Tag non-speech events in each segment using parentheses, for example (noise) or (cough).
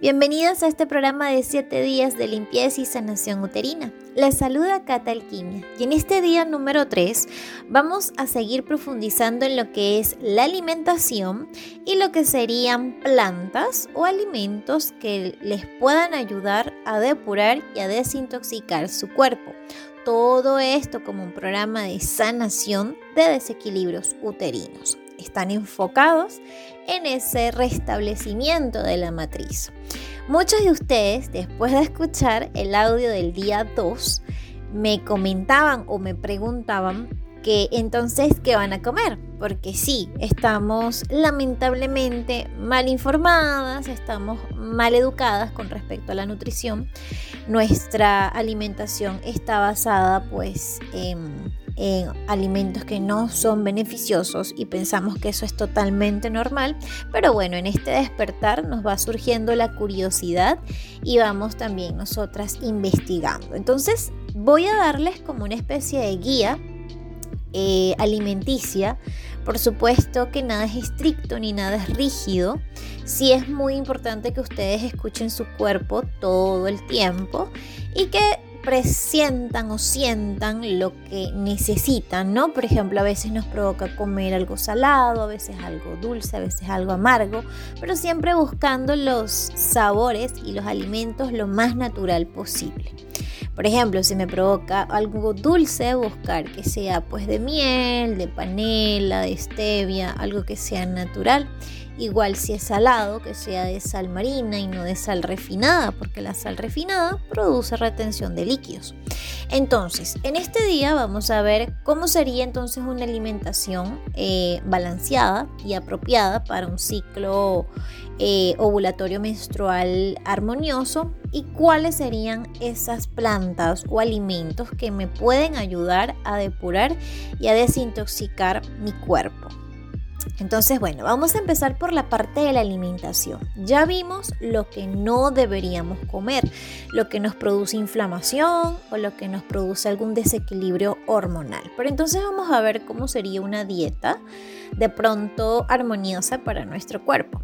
Bienvenidos a este programa de 7 días de limpieza y sanación uterina. Les saluda Cata Alquimia y en este día número 3 vamos a seguir profundizando en lo que es la alimentación y lo que serían plantas o alimentos que les puedan ayudar a depurar y a desintoxicar su cuerpo. Todo esto como un programa de sanación de desequilibrios uterinos están enfocados en ese restablecimiento de la matriz. Muchos de ustedes, después de escuchar el audio del día 2, me comentaban o me preguntaban que entonces, ¿qué van a comer? Porque sí, estamos lamentablemente mal informadas, estamos mal educadas con respecto a la nutrición. Nuestra alimentación está basada pues en en alimentos que no son beneficiosos y pensamos que eso es totalmente normal, pero bueno, en este despertar nos va surgiendo la curiosidad y vamos también nosotras investigando. Entonces voy a darles como una especie de guía eh, alimenticia. Por supuesto que nada es estricto ni nada es rígido. Sí es muy importante que ustedes escuchen su cuerpo todo el tiempo y que presientan o sientan lo que necesitan, ¿no? Por ejemplo, a veces nos provoca comer algo salado, a veces algo dulce, a veces algo amargo, pero siempre buscando los sabores y los alimentos lo más natural posible. Por ejemplo, si me provoca algo dulce, buscar que sea pues de miel, de panela, de stevia, algo que sea natural. Igual si es salado, que sea de sal marina y no de sal refinada, porque la sal refinada produce retención de líquidos. Entonces, en este día vamos a ver cómo sería entonces una alimentación eh, balanceada y apropiada para un ciclo eh, ovulatorio menstrual armonioso y cuáles serían esas plantas o alimentos que me pueden ayudar a depurar y a desintoxicar mi cuerpo. Entonces, bueno, vamos a empezar por la parte de la alimentación. Ya vimos lo que no deberíamos comer, lo que nos produce inflamación o lo que nos produce algún desequilibrio hormonal. Pero entonces vamos a ver cómo sería una dieta de pronto armoniosa para nuestro cuerpo.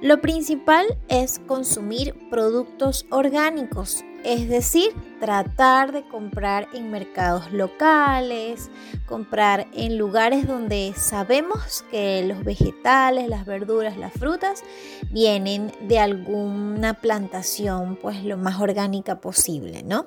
Lo principal es consumir productos orgánicos, es decir, tratar de comprar en mercados locales, comprar en lugares donde sabemos que los vegetales, las verduras, las frutas vienen de alguna plantación pues lo más orgánica posible, ¿no?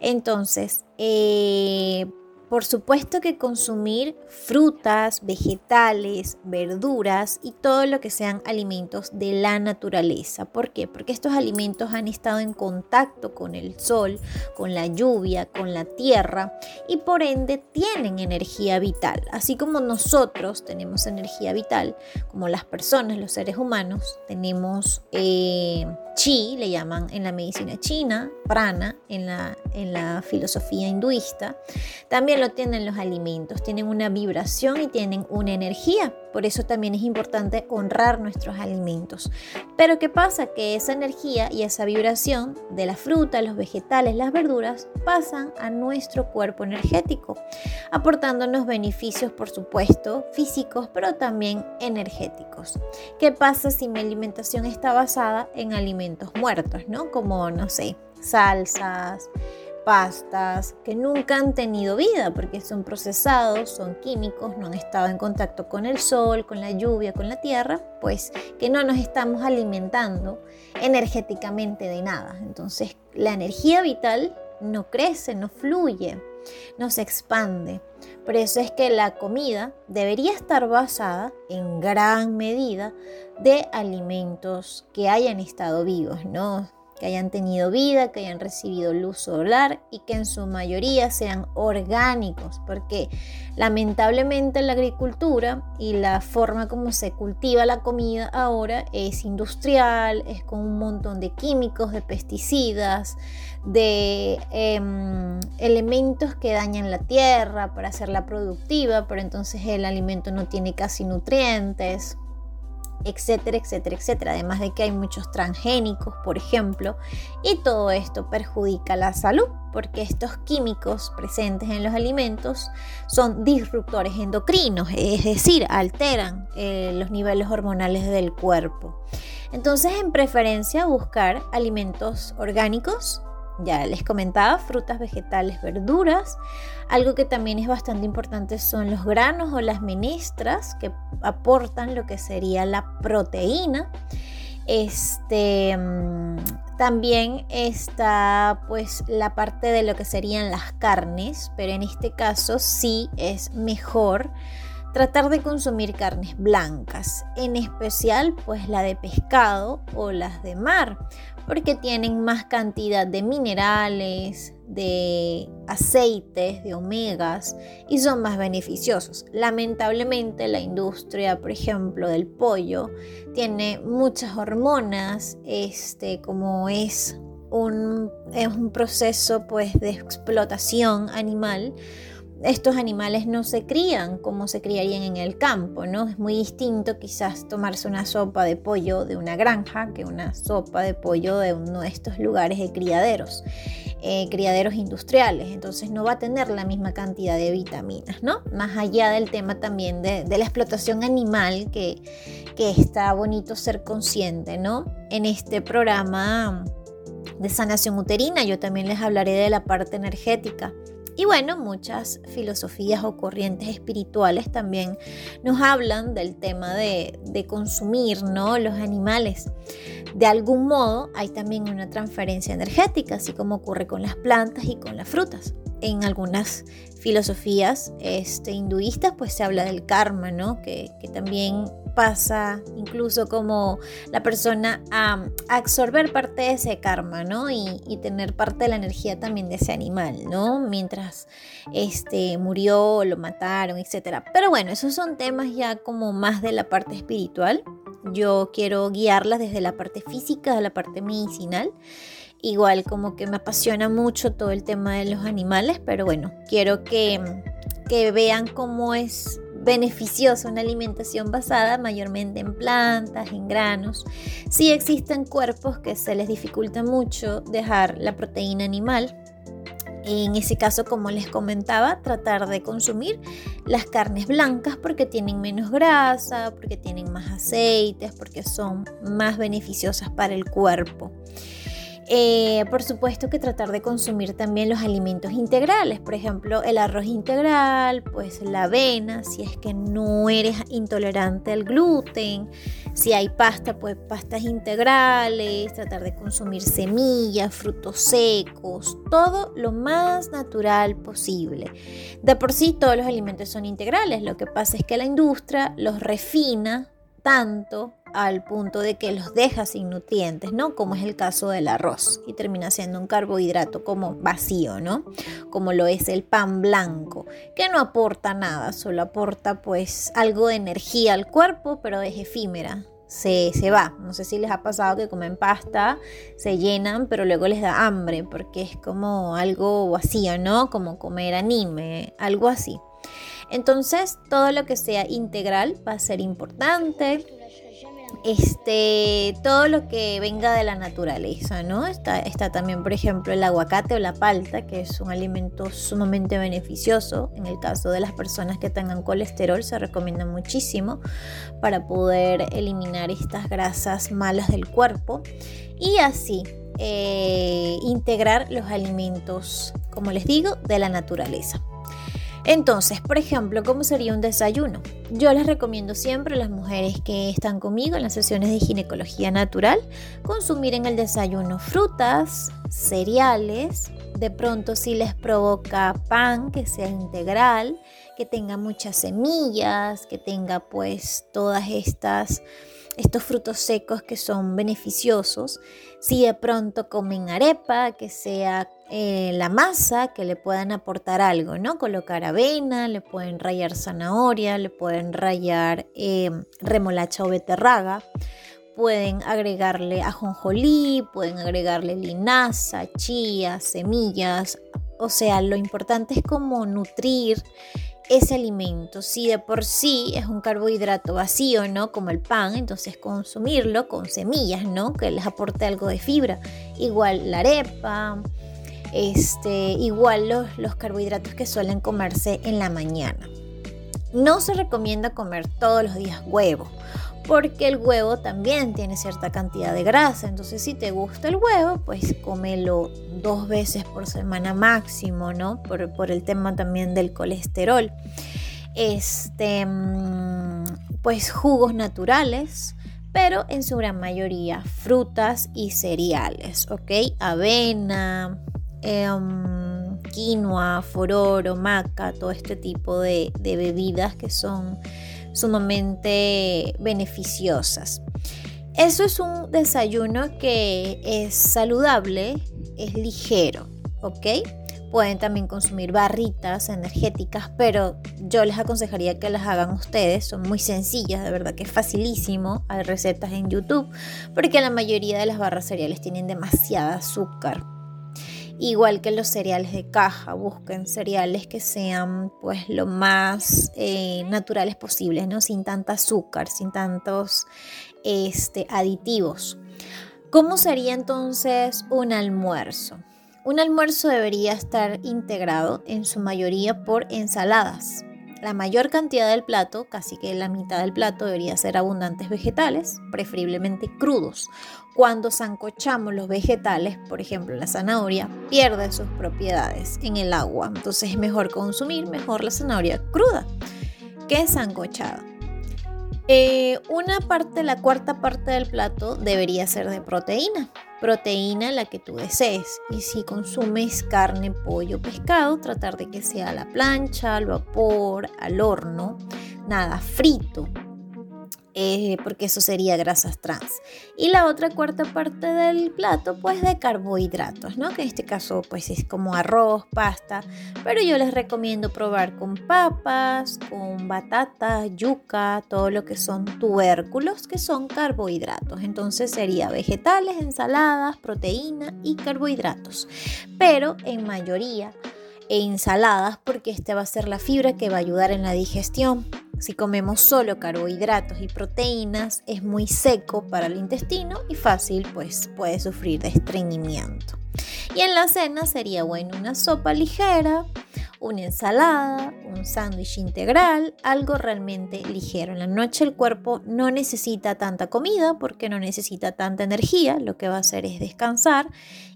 Entonces, eh, por supuesto que consumir frutas, vegetales, verduras y todo lo que sean alimentos de la naturaleza. ¿Por qué? Porque estos alimentos han estado en contacto con el sol, con la lluvia, con la tierra y por ende tienen energía vital. Así como nosotros tenemos energía vital, como las personas, los seres humanos, tenemos eh, chi, le llaman en la medicina china, prana en la, en la filosofía hinduista. También lo tienen los alimentos, tienen una vibración y tienen una energía. Por eso también es importante honrar nuestros alimentos. Pero ¿qué pasa? Que esa energía y esa vibración de la fruta, los vegetales, las verduras pasan a nuestro cuerpo energético, aportándonos beneficios, por supuesto, físicos, pero también energéticos. ¿Qué pasa si mi alimentación está basada en alimentos muertos, ¿no? Como, no sé, salsas, pastas que nunca han tenido vida porque son procesados, son químicos, no han estado en contacto con el sol, con la lluvia, con la tierra, pues que no nos estamos alimentando energéticamente de nada. Entonces la energía vital no crece, no fluye, no se expande. Por eso es que la comida debería estar basada en gran medida de alimentos que hayan estado vivos, ¿no? Que hayan tenido vida, que hayan recibido luz solar y que en su mayoría sean orgánicos, porque lamentablemente la agricultura y la forma como se cultiva la comida ahora es industrial, es con un montón de químicos, de pesticidas, de em, elementos que dañan la tierra para hacerla productiva, pero entonces el alimento no tiene casi nutrientes. Etcétera, etcétera, etcétera. Además de que hay muchos transgénicos, por ejemplo, y todo esto perjudica la salud porque estos químicos presentes en los alimentos son disruptores endocrinos, es decir, alteran eh, los niveles hormonales del cuerpo. Entonces, en preferencia, buscar alimentos orgánicos ya les comentaba, frutas, vegetales, verduras. Algo que también es bastante importante son los granos o las menestras que aportan lo que sería la proteína. Este mm, también está pues la parte de lo que serían las carnes, pero en este caso sí es mejor tratar de consumir carnes blancas, en especial pues la de pescado o las de mar, porque tienen más cantidad de minerales, de aceites, de omegas y son más beneficiosos. Lamentablemente la industria, por ejemplo, del pollo tiene muchas hormonas, este como es un, es un proceso pues de explotación animal estos animales no se crían como se criarían en el campo, ¿no? Es muy distinto quizás tomarse una sopa de pollo de una granja que una sopa de pollo de uno de estos lugares de criaderos, eh, criaderos industriales. Entonces no va a tener la misma cantidad de vitaminas, ¿no? Más allá del tema también de, la explotación animal que, que está bonito ser consciente, ¿no? En este programa de sanación uterina yo también les hablaré de la parte energética y bueno, muchas filosofías o corrientes espirituales también nos hablan del tema de, consumir ¿no? los animales. De algún modo hay también una transferencia energética, así como ocurre con las plantas y con las frutas. En algunas filosofías este, hinduistas pues se habla del karma, ¿no? que, que también pasa incluso como la persona a, absorber parte de ese karma, ¿no? Y, tener parte de la energía también de ese animal, ¿no? Mientras este, murió, lo mataron, etc. Pero bueno, esos son temas ya como más de la parte espiritual. Yo quiero guiarlas desde la parte física, de la parte medicinal. Igual como que me apasiona mucho todo el tema de los animales, pero bueno, quiero que, que vean cómo es beneficiosa una alimentación basada mayormente en plantas, en granos. Sí existen cuerpos que se les dificulta mucho dejar la proteína animal. En ese caso, como les comentaba, tratar de consumir las carnes blancas porque tienen menos grasa, porque tienen más aceites, porque son más beneficiosas para el cuerpo. Eh, por supuesto que tratar de consumir también los alimentos integrales, por ejemplo el arroz integral, pues la avena, si es que no eres intolerante al gluten, si hay pasta, pues pastas integrales, tratar de consumir semillas, frutos secos, todo lo más natural posible. De por sí todos los alimentos son integrales, lo que pasa es que la industria los refina tanto al punto de que los deja sin nutrientes, ¿no? Como es el caso del arroz y termina siendo un carbohidrato como vacío, ¿no? Como lo es el pan blanco, que no aporta nada, solo aporta pues algo de energía al cuerpo, pero es efímera. Se, se va. No sé si les ha pasado que comen pasta, se llenan, pero luego les da hambre porque es como algo vacío, ¿no? Como comer anime, algo así. Entonces, todo lo que sea integral va a ser importante este, todo lo que venga de la naturaleza, ¿no? Está, está también, por ejemplo, el aguacate o la palta, que es un alimento sumamente beneficioso. En el caso de las personas que tengan colesterol, se recomienda muchísimo para poder eliminar estas grasas malas del cuerpo. Y así, eh, integrar los alimentos, como les digo, de la naturaleza. Entonces, por ejemplo, ¿cómo sería un desayuno? Yo les recomiendo siempre a las mujeres que están conmigo en las sesiones de ginecología natural consumir en el desayuno frutas, cereales, de pronto si les provoca pan que sea integral, que tenga muchas semillas, que tenga pues todas estas estos frutos secos que son beneficiosos. Si de pronto comen arepa, que sea eh, la masa, que le puedan aportar algo, ¿no? Colocar avena, le pueden rayar zanahoria, le pueden rayar eh, remolacha o beterraga. Pueden agregarle ajonjolí, pueden agregarle linaza, chía, semillas. O sea, lo importante es como nutrir ese alimento. Si de por sí es un carbohidrato vacío, ¿no? Como el pan, entonces consumirlo con semillas, ¿no? Que les aporte algo de fibra. Igual la arepa, este, igual los, los carbohidratos que suelen comerse en la mañana. No se recomienda comer todos los días huevo, porque el huevo también tiene cierta cantidad de grasa. Entonces, si te gusta el huevo, pues cómelo dos veces por semana máximo, ¿no? Por, el tema también del colesterol. Este, mm, pues jugos naturales, pero en su gran mayoría frutas y cereales, ¿ok? Avena, em, quinoa, fororo, maca, todo este tipo de bebidas que son sumamente beneficiosas. Eso es un desayuno que es saludable, es ligero, ¿ok? Pueden también consumir barritas energéticas, pero yo les aconsejaría que las hagan ustedes. Son muy sencillas, de verdad que es facilísimo. Hay recetas en YouTube, porque la mayoría de las barras cereales tienen demasiada azúcar igual que los cereales de caja, busquen cereales que sean pues lo más eh, naturales posibles, ¿no? Sin tanta azúcar, sin tantos este, aditivos. ¿Cómo sería entonces un almuerzo? Un almuerzo debería estar integrado en su mayoría por ensaladas. La mayor cantidad del plato, casi que la mitad del plato, debería ser abundantes vegetales, preferiblemente crudos. Cuando zancochamos los vegetales, por ejemplo la zanahoria, pierde sus propiedades en el agua. Entonces es mejor consumir mejor la zanahoria cruda que zancochada. Eh, una parte, la cuarta parte del plato debería ser de proteína. Proteína la que tú desees. Y si consumes carne, pollo, pescado, tratar de que sea a la plancha, al vapor, al horno, nada frito. Eh, porque eso sería grasas trans. Y la otra cuarta parte del plato, pues de carbohidratos, ¿no? Que en este caso, pues es como arroz, pasta, pero yo les recomiendo probar con papas, con batata, yuca, todo lo que son tubérculos, que son carbohidratos. Entonces sería vegetales, ensaladas, proteína y carbohidratos. Pero en mayoría ensaladas porque esta va a ser la fibra que va a ayudar en la digestión. Si comemos solo carbohidratos y proteínas, es muy seco para el intestino y fácil, pues puede sufrir de estreñimiento. Y en la cena sería bueno una sopa ligera, una ensalada, un sándwich integral, algo realmente ligero. En la noche el cuerpo no necesita tanta comida porque no necesita tanta energía, lo que va a hacer es descansar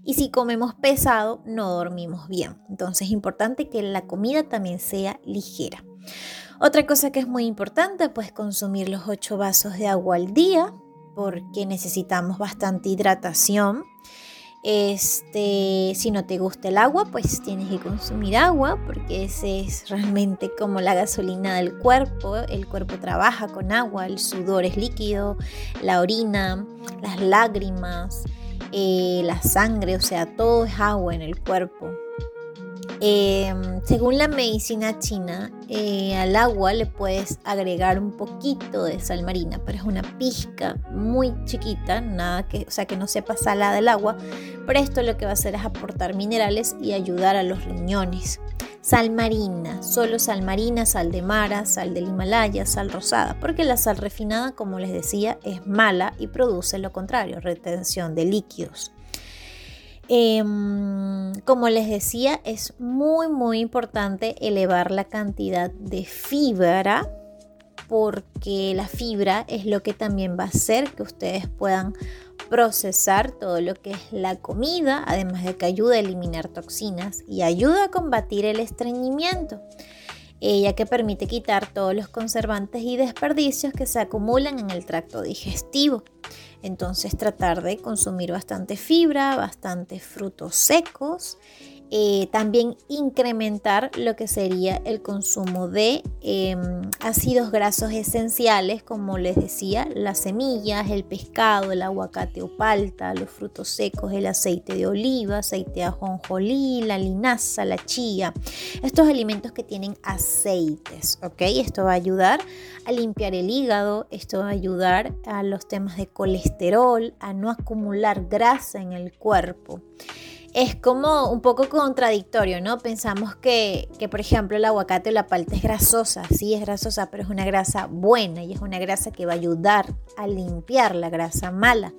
y si comemos pesado no dormimos bien. Entonces es importante que la comida también sea ligera. Otra cosa que es muy importante, pues consumir los 8 vasos de agua al día, porque necesitamos bastante hidratación. Este, si no te gusta el agua, pues tienes que consumir agua, porque ese es realmente como la gasolina del cuerpo. El cuerpo trabaja con agua, el sudor es líquido, la orina, las lágrimas, eh, la sangre, o sea, todo es agua en el cuerpo. Em, según la medicina china, eh, al agua le puedes agregar un poquito de sal marina, pero es una pizca muy chiquita, nada que, o sea, que no sepa salada el agua, pero esto lo que va a hacer es aportar minerales y ayudar a los riñones. Sal marina, solo sal marina, sal de mara, sal del Himalaya, sal rosada, porque la sal refinada, como les decía, es mala y produce lo contrario, retención de líquidos. Em, como les decía, es muy, muy importante elevar la cantidad de fibra porque la fibra es lo que también va a hacer que ustedes puedan procesar todo lo que es la comida, además de que ayuda a eliminar toxinas y ayuda a combatir el estreñimiento, ya que permite quitar todos los conservantes y desperdicios que se acumulan en el tracto digestivo. Entonces tratar de consumir bastante fibra, bastantes frutos secos eh, también incrementar lo que sería el consumo de em, ácidos grasos esenciales, como les decía, las semillas, el pescado, el aguacate o palta, los frutos secos, el aceite de oliva, aceite de ajonjolí, la linaza, la chía. Estos alimentos que tienen aceites, ¿ok? Esto va a ayudar a limpiar el hígado, esto va a ayudar a los temas de colesterol, a no acumular grasa en el cuerpo. Es como un poco contradictorio, ¿no? Pensamos que, que, por ejemplo, el aguacate o la palta es grasosa, sí es grasosa, pero es una grasa buena y es una grasa que va a ayudar a limpiar la grasa mala.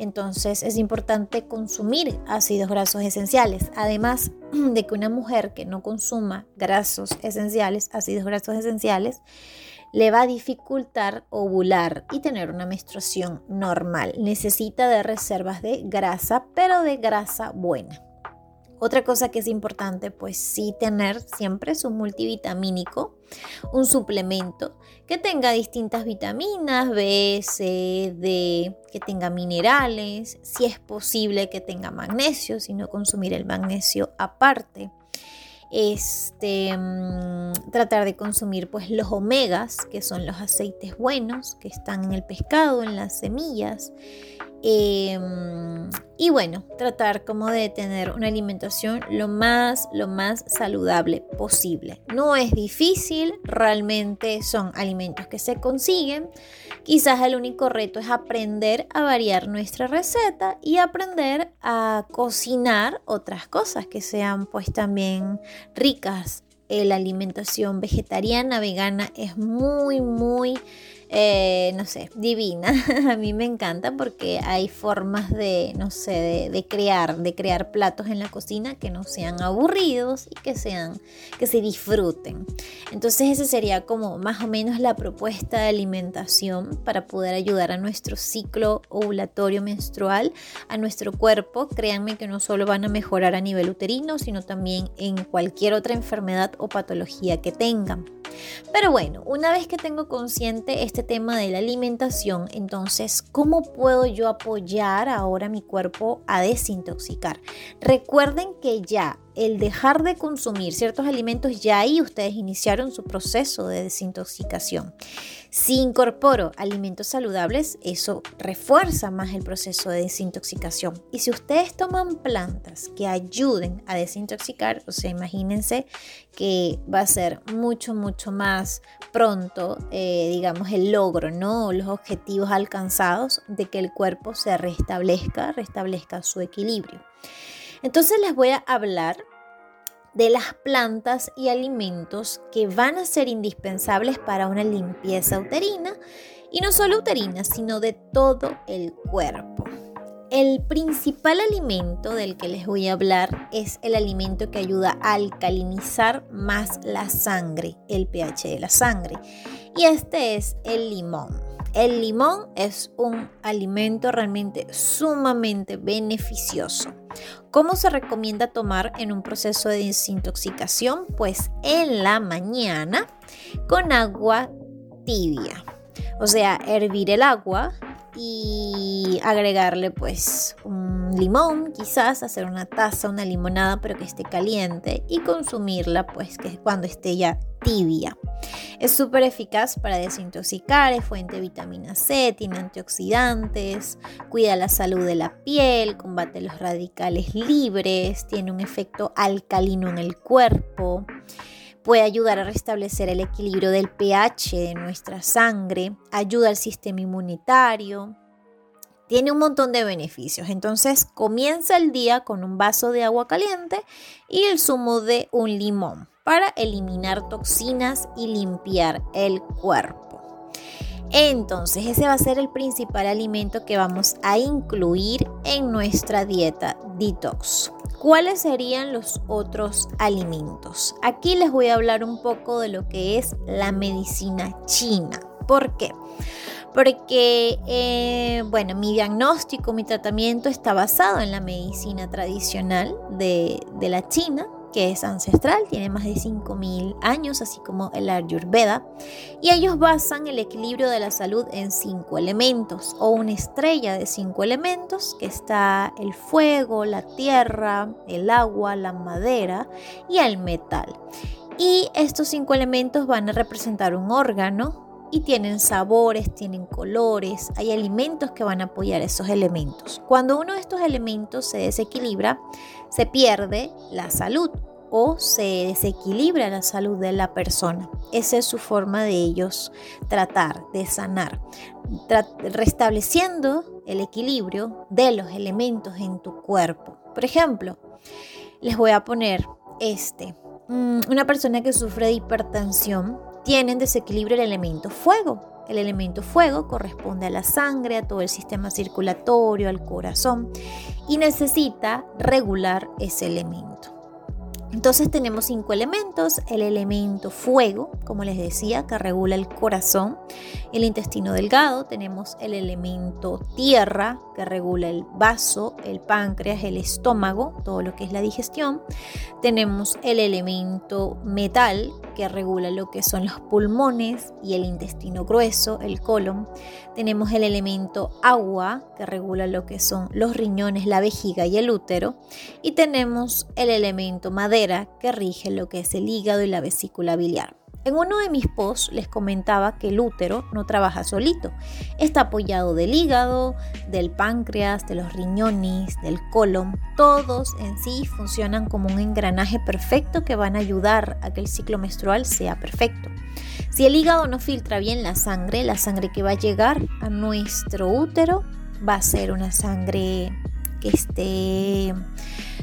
Entonces es importante consumir ácidos grasos esenciales. Además (clears throat) de que una mujer que no consuma grasos esenciales, ácidos grasos esenciales, le va a dificultar ovular y tener una menstruación normal. Necesita de reservas de grasa, pero de grasa buena. Otra cosa que es importante, pues sí tener siempre su multivitamínico, un suplemento que tenga distintas vitaminas, B, C, D, que tenga minerales, si es posible que tenga magnesio, si no consumir el magnesio aparte este, mm, tratar de consumir pues los omegas, que son los aceites buenos que están en el pescado, en las semillas, Em, y bueno, tratar como de tener una alimentación lo más, lo más saludable posible. No es difícil, realmente son alimentos que se consiguen. Quizás el único reto es aprender a variar nuestra receta y aprender a cocinar otras cosas que sean pues también ricas. La alimentación vegetariana, vegana es muy, muy eh, no sé, divina. (laughs) A mí me encanta porque hay formas de, no sé, de, crear, de crear platos en la cocina que no sean aburridos y que sean, que se disfruten. Entonces esa sería como más o menos la propuesta de alimentación para poder ayudar a nuestro ciclo ovulatorio menstrual, a nuestro cuerpo. Créanme que no solo van a mejorar a nivel uterino, sino también en cualquier otra enfermedad o patología que tengan. Pero bueno, una vez que tengo consciente este tema de la alimentación, entonces, ¿cómo puedo yo apoyar ahora mi cuerpo a desintoxicar? Recuerden que ya el dejar de consumir ciertos alimentos, ya ahí ustedes iniciaron su proceso de desintoxicación. Si incorporo alimentos saludables, eso refuerza más el proceso de desintoxicación. Y si ustedes toman plantas que ayuden a desintoxicar, o sea, imagínense que va a ser mucho, mucho más pronto, eh, digamos, el logro, ¿no? Los objetivos alcanzados de que el cuerpo se restablezca, restablezca su equilibrio. Entonces les voy a hablar de las plantas y alimentos que van a ser indispensables para una limpieza uterina y no solo uterina, sino de todo el cuerpo. El principal alimento del que les voy a hablar es el alimento que ayuda a alcalinizar más la sangre, el pH de la sangre, y este es el limón. El limón es un alimento realmente sumamente beneficioso. ¿Cómo se recomienda tomar en un proceso de desintoxicación? Pues en la mañana con agua tibia. O sea, hervir el agua y agregarle pues un limón, quizás hacer una taza, una limonada, pero que esté caliente y consumirla pues que cuando esté ya tibia. Es súper eficaz para desintoxicar, es fuente de vitamina C, tiene antioxidantes, cuida la salud de la piel, combate los radicales libres, tiene un efecto alcalino en el cuerpo puede ayudar a restablecer el equilibrio del pH de nuestra sangre, ayuda al sistema inmunitario, tiene un montón de beneficios. Entonces comienza el día con un vaso de agua caliente y el zumo de un limón para eliminar toxinas y limpiar el cuerpo. Entonces ese va a ser el principal alimento que vamos a incluir en nuestra dieta detox. ¿Cuáles serían los otros alimentos? Aquí les voy a hablar un poco de lo que es la medicina china. ¿Por qué? porque, eh, bueno, mi diagnóstico, mi tratamiento está basado en la medicina tradicional de, de la China, que es ancestral, tiene más de 5.000 años, así como el Ayurveda, y ellos basan el equilibrio de la salud en cinco elementos, o una estrella de cinco elementos, que está el fuego, la tierra, el agua, la madera y el metal. Y estos cinco elementos van a representar un órgano, y tienen sabores, tienen colores, hay alimentos que van a apoyar esos elementos. Cuando uno de estos elementos se desequilibra, se pierde la salud o se desequilibra la salud de la persona. Esa es su forma de ellos tratar de sanar, restableciendo el equilibrio de los elementos en tu cuerpo. Por ejemplo, les voy a poner este. Mm, una persona que sufre de hipertensión tiene en desequilibrio el elemento fuego. El elemento fuego corresponde a la sangre, a todo el sistema circulatorio, al corazón y necesita regular ese elemento. Entonces tenemos cinco elementos, el elemento fuego, como les decía, que regula el corazón, el intestino delgado, tenemos el elemento tierra, que regula el vaso, el páncreas, el estómago, todo lo que es la digestión, tenemos el elemento metal, que regula lo que son los pulmones y el intestino grueso, el colon, tenemos el elemento agua, que regula lo que son los riñones, la vejiga y el útero, y tenemos el elemento madera, que rige lo que es el hígado y la vesícula biliar. En uno de mis posts les comentaba que el útero no trabaja solito, está apoyado del hígado, del páncreas, de los riñones, del colon, todos en sí funcionan como un engranaje perfecto que van a ayudar a que el ciclo menstrual sea perfecto. Si el hígado no filtra bien la sangre, la sangre que va a llegar a nuestro útero va a ser una sangre que esté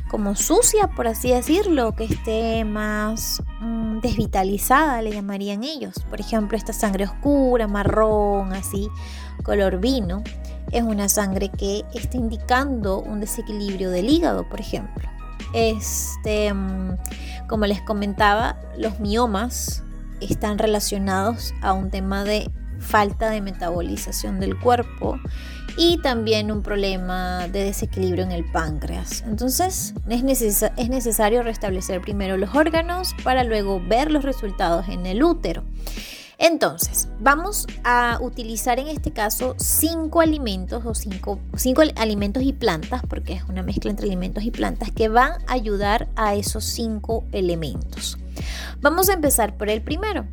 como sucia, por así decirlo, que esté más mm, desvitalizada, le llamarían ellos. Por ejemplo, esta sangre oscura, marrón, así, color vino, es una sangre que está indicando un desequilibrio del hígado, por ejemplo. Este, mm, como les comentaba, los miomas están relacionados a un tema de falta de metabolización del cuerpo y también un problema de desequilibrio en el páncreas. Entonces es, es necesario restablecer primero los órganos para luego ver los resultados en el útero. Entonces, vamos a utilizar en este caso cinco alimentos o cinco, cinco, alimentos y plantas, porque es una mezcla entre alimentos y plantas, que van a ayudar a esos cinco elementos. Vamos a empezar por el primero,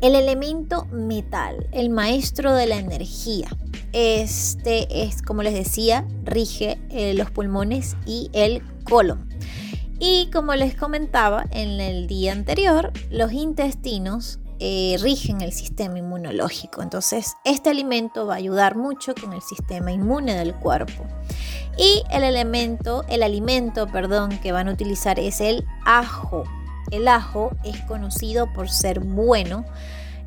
el elemento metal, el maestro de la energía. Este es, como les decía, rige eh, los pulmones y el colon. Y como les comentaba en el día anterior, los intestinos eh, rigen el sistema inmunológico. Entonces, este alimento va a ayudar mucho con el sistema inmune del cuerpo. Y el elemento, el alimento, perdón, que van a utilizar es el ajo. El ajo es conocido por ser bueno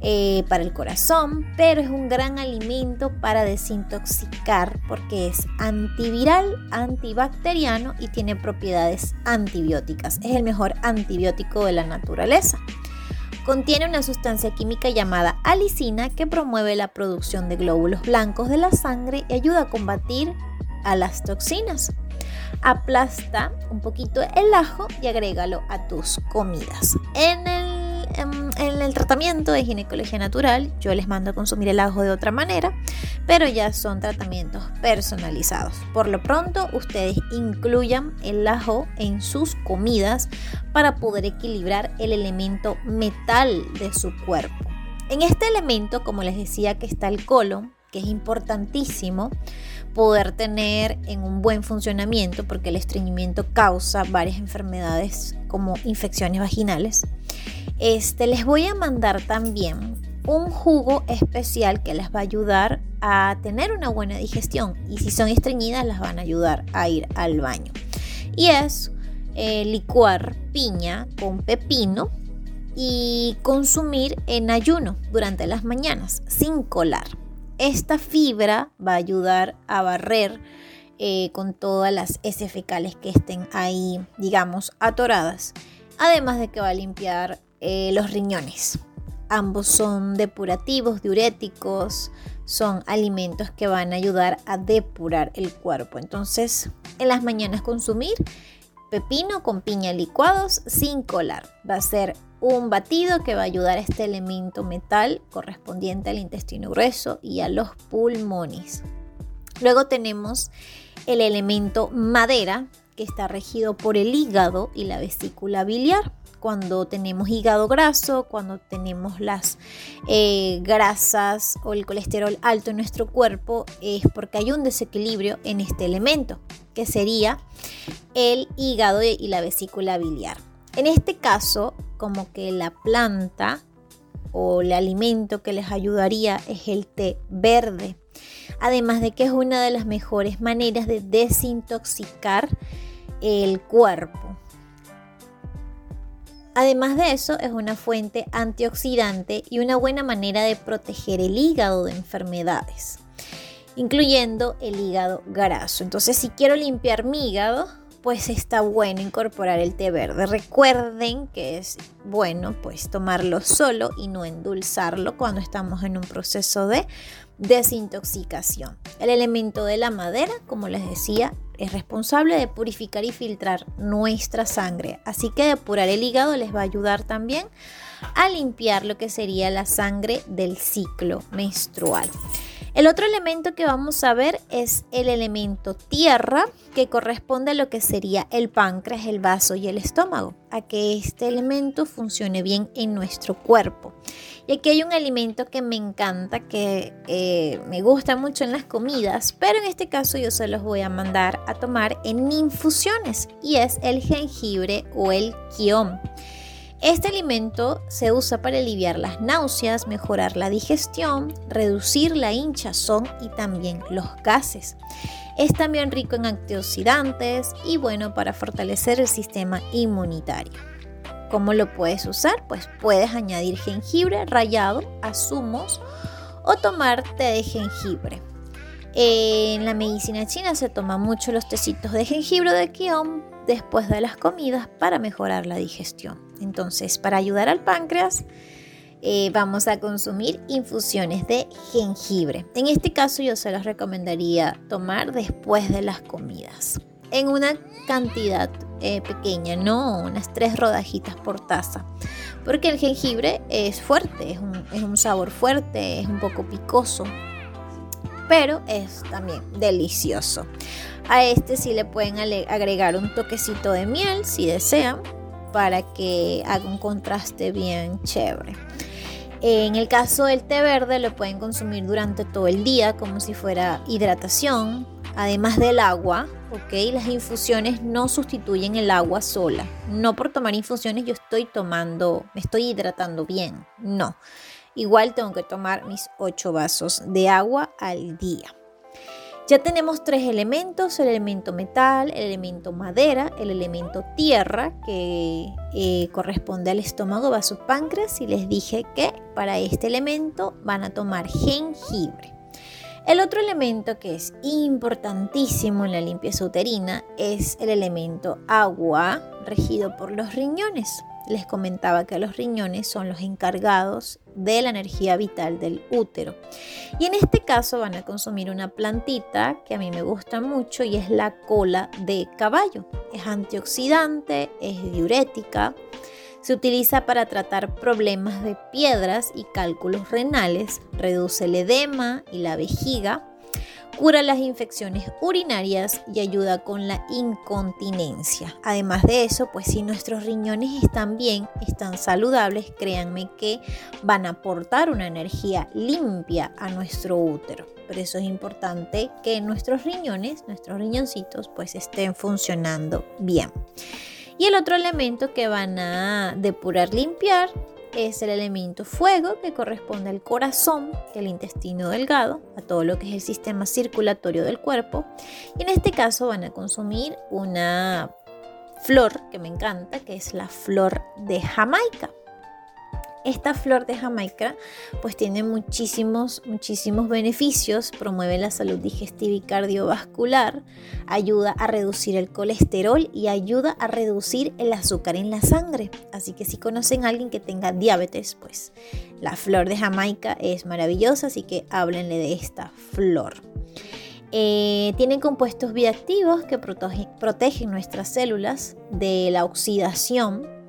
eh, para el corazón, pero es un gran alimento para desintoxicar porque es antiviral, antibacteriano y tiene propiedades antibióticas. Es el mejor antibiótico de la naturaleza. Contiene una sustancia química llamada alicina que promueve la producción de glóbulos blancos de la sangre y ayuda a combatir a las toxinas. Aplasta un poquito el ajo y agrégalo a tus comidas. En el, en, el tratamiento de ginecología natural, yo les mando a consumir el ajo de otra manera, pero ya son tratamientos personalizados. Por lo pronto, ustedes incluyan el ajo en sus comidas para poder equilibrar el elemento metal de su cuerpo. En este elemento, como les decía, que está el colon, que es importantísimo poder tener en un buen funcionamiento porque el estreñimiento causa varias enfermedades como infecciones vaginales. Este les voy a mandar también un jugo especial que les va a ayudar a tener una buena digestión y si son estreñidas las van a ayudar a ir al baño. Y es eh, licuar piña con pepino y consumir en ayuno durante las mañanas sin colar. Esta fibra va a ayudar a barrer eh, con todas las heces fecales que estén ahí, digamos, atoradas. Además de que va a limpiar eh, los riñones. Ambos son depurativos, diuréticos, son alimentos que van a ayudar a depurar el cuerpo. Entonces, en las mañanas consumir pepino con piña licuados sin colar. Va a ser un batido que va a ayudar a este elemento metal correspondiente al intestino grueso y a los pulmones. Luego tenemos el elemento madera está regido por el hígado y la vesícula biliar. Cuando tenemos hígado graso, cuando tenemos las eh, grasas o el colesterol alto en nuestro cuerpo, es porque hay un desequilibrio en este elemento, que sería el hígado y la vesícula biliar. En este caso, como que la planta o el alimento que les ayudaría es el té verde. además de que es una de las mejores maneras de desintoxicar el cuerpo. Además de eso, es una fuente antioxidante y una buena manera de proteger el hígado de enfermedades, incluyendo el hígado graso. Entonces, si quiero limpiar mi hígado, pues está bueno incorporar el té verde. Recuerden que es bueno pues tomarlo solo y no endulzarlo cuando estamos en un proceso de desintoxicación. El elemento de la madera, como les decía, es responsable de purificar y filtrar nuestra sangre, así que depurar el hígado les va a ayudar también a limpiar lo que sería la sangre del ciclo menstrual. El otro elemento que vamos a ver es el elemento tierra, que corresponde a lo que sería el páncreas, el vaso y el estómago, a que este elemento funcione bien en nuestro cuerpo. Y aquí hay un alimento que me encanta, que eh, me gusta mucho en las comidas, pero en este caso yo se los voy a mandar a tomar en infusiones, y es el jengibre o el quión. Este alimento se usa para aliviar las náuseas, mejorar la digestión, reducir la hinchazón y también los gases. Es también rico en antioxidantes y bueno para fortalecer el sistema inmunitario. ¿Cómo lo puedes usar? Pues puedes añadir jengibre rallado a zumos o tomar té de jengibre. En la medicina china se toman mucho los tecitos de jengibre de quión después de las comidas para mejorar la digestión. Entonces, para ayudar al páncreas, eh, vamos a consumir infusiones de jengibre. En este caso yo se las recomendaría tomar después de las comidas, en una cantidad eh, pequeña, no unas tres rodajitas por taza, porque el jengibre es fuerte, es un, es un sabor fuerte, es un poco picoso, pero es también delicioso. A este sí le pueden agregar un toquecito de miel si desean para que haga un contraste bien chévere. En el caso del té verde lo pueden consumir durante todo el día como si fuera hidratación, además del agua, ¿ok? Las infusiones no sustituyen el agua sola. No por tomar infusiones yo estoy tomando, me estoy hidratando bien, no. Igual tengo que tomar mis 8 vasos de agua al día. Ya tenemos tres elementos, el elemento metal, el elemento madera, el elemento tierra, que eh, corresponde al estómago, vaso páncreas, y les dije que para este elemento van a tomar jengibre. El otro elemento que es importantísimo en la limpieza uterina es el elemento agua, regido por los riñones les comentaba que los riñones son los encargados de la energía vital del útero. Y en este caso van a consumir una plantita que a mí me gusta mucho y es la cola de caballo. Es antioxidante, es diurética. Se utiliza para tratar problemas de piedras y cálculos renales, reduce el edema y la vejiga, cura las infecciones urinarias y ayuda con la incontinencia. Además de eso, pues si nuestros riñones están bien, están saludables, créanme que van a aportar una energía limpia a nuestro útero. Por eso es importante que nuestros riñones, nuestros riñoncitos, pues estén funcionando bien. Y el otro elemento que van a depurar, limpiar es el elemento fuego que corresponde al corazón, el intestino delgado, a todo lo que es el sistema circulatorio del cuerpo. Y en este caso van a consumir una flor que me encanta, que es la flor de Jamaica. Esta flor de Jamaica pues tiene muchísimos, muchísimos beneficios, promueve la salud digestiva y cardiovascular, ayuda a reducir el colesterol y ayuda a reducir el azúcar en la sangre. Así que si conocen a alguien que tenga diabetes, pues la flor de Jamaica es maravillosa, así que háblenle de esta flor. Eh, tiene compuestos bioactivos que protegen nuestras células de la oxidación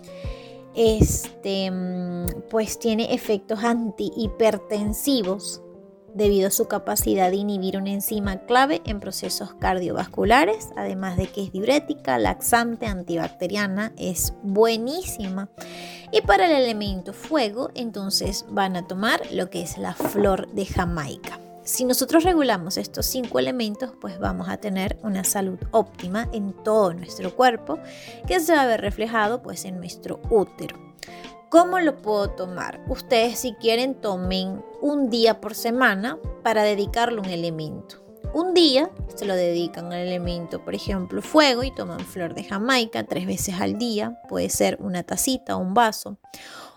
este, mm, pues tiene efectos antihipertensivos debido a su capacidad de inhibir una enzima clave en procesos cardiovasculares, además de que es diurética, laxante, antibacteriana, es buenísima. Y para el elemento fuego, entonces van a tomar lo que es la flor de Jamaica. Si nosotros regulamos estos cinco elementos, pues vamos a tener una salud óptima en todo nuestro cuerpo, que se va a ver reflejado pues en nuestro útero. ¿Cómo lo puedo tomar? Ustedes si quieren tomen un día por semana para dedicarle un elemento. Un día se lo dedican al elemento, por ejemplo, fuego y toman flor de Jamaica tres veces al día, puede ser una tacita o un vaso.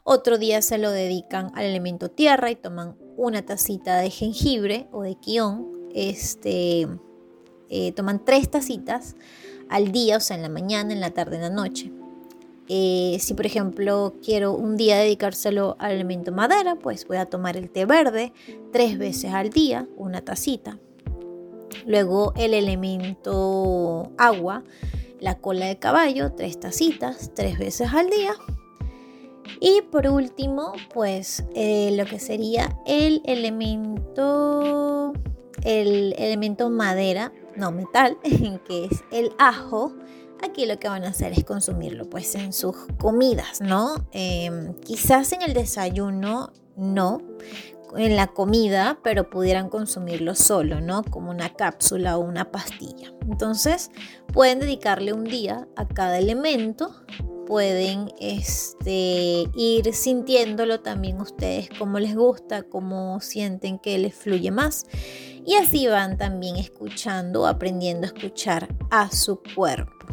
Otro día se lo dedican al elemento tierra y toman una tacita de jengibre o de quión. Este, eh, toman tres tacitas al día, o sea, en la mañana, en la tarde, en la noche. Eh, si por ejemplo quiero un día dedicárselo al elemento madera, pues voy a tomar el té verde tres veces al día, una tacita. Luego el elemento agua, la cola de caballo, tres tacitas, tres veces al día. Y por último, pues eh, lo que sería el elemento, el elemento madera, no metal, (laughs) que es el ajo. Aquí lo que van a hacer es consumirlo pues en sus comidas, ¿no? Em, quizás en el desayuno no, en la comida, pero pudieran consumirlo solo, ¿no? Como una cápsula o una pastilla. Entonces, pueden dedicarle un día a cada elemento, pueden este, ir sintiéndolo también ustedes como les gusta, como sienten que les fluye más. Y así van también escuchando, aprendiendo a escuchar a su cuerpo.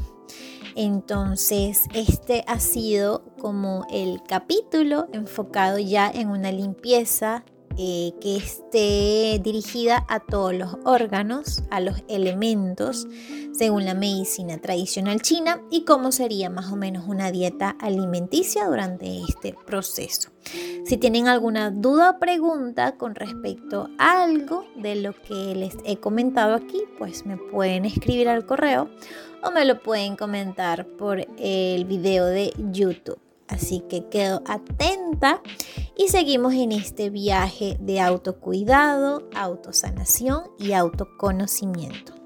Entonces, este ha sido como el capítulo enfocado ya en una limpieza eh, que esté dirigida a todos los órganos, a los elementos, según la medicina tradicional china y cómo sería más o menos una dieta alimenticia durante este proceso. Si tienen alguna duda o pregunta con respecto a algo de lo que les he comentado aquí, pues me pueden escribir al correo o me lo pueden comentar por el video de YouTube. Así que quedo atenta y seguimos en este viaje de autocuidado, autosanación y autoconocimiento.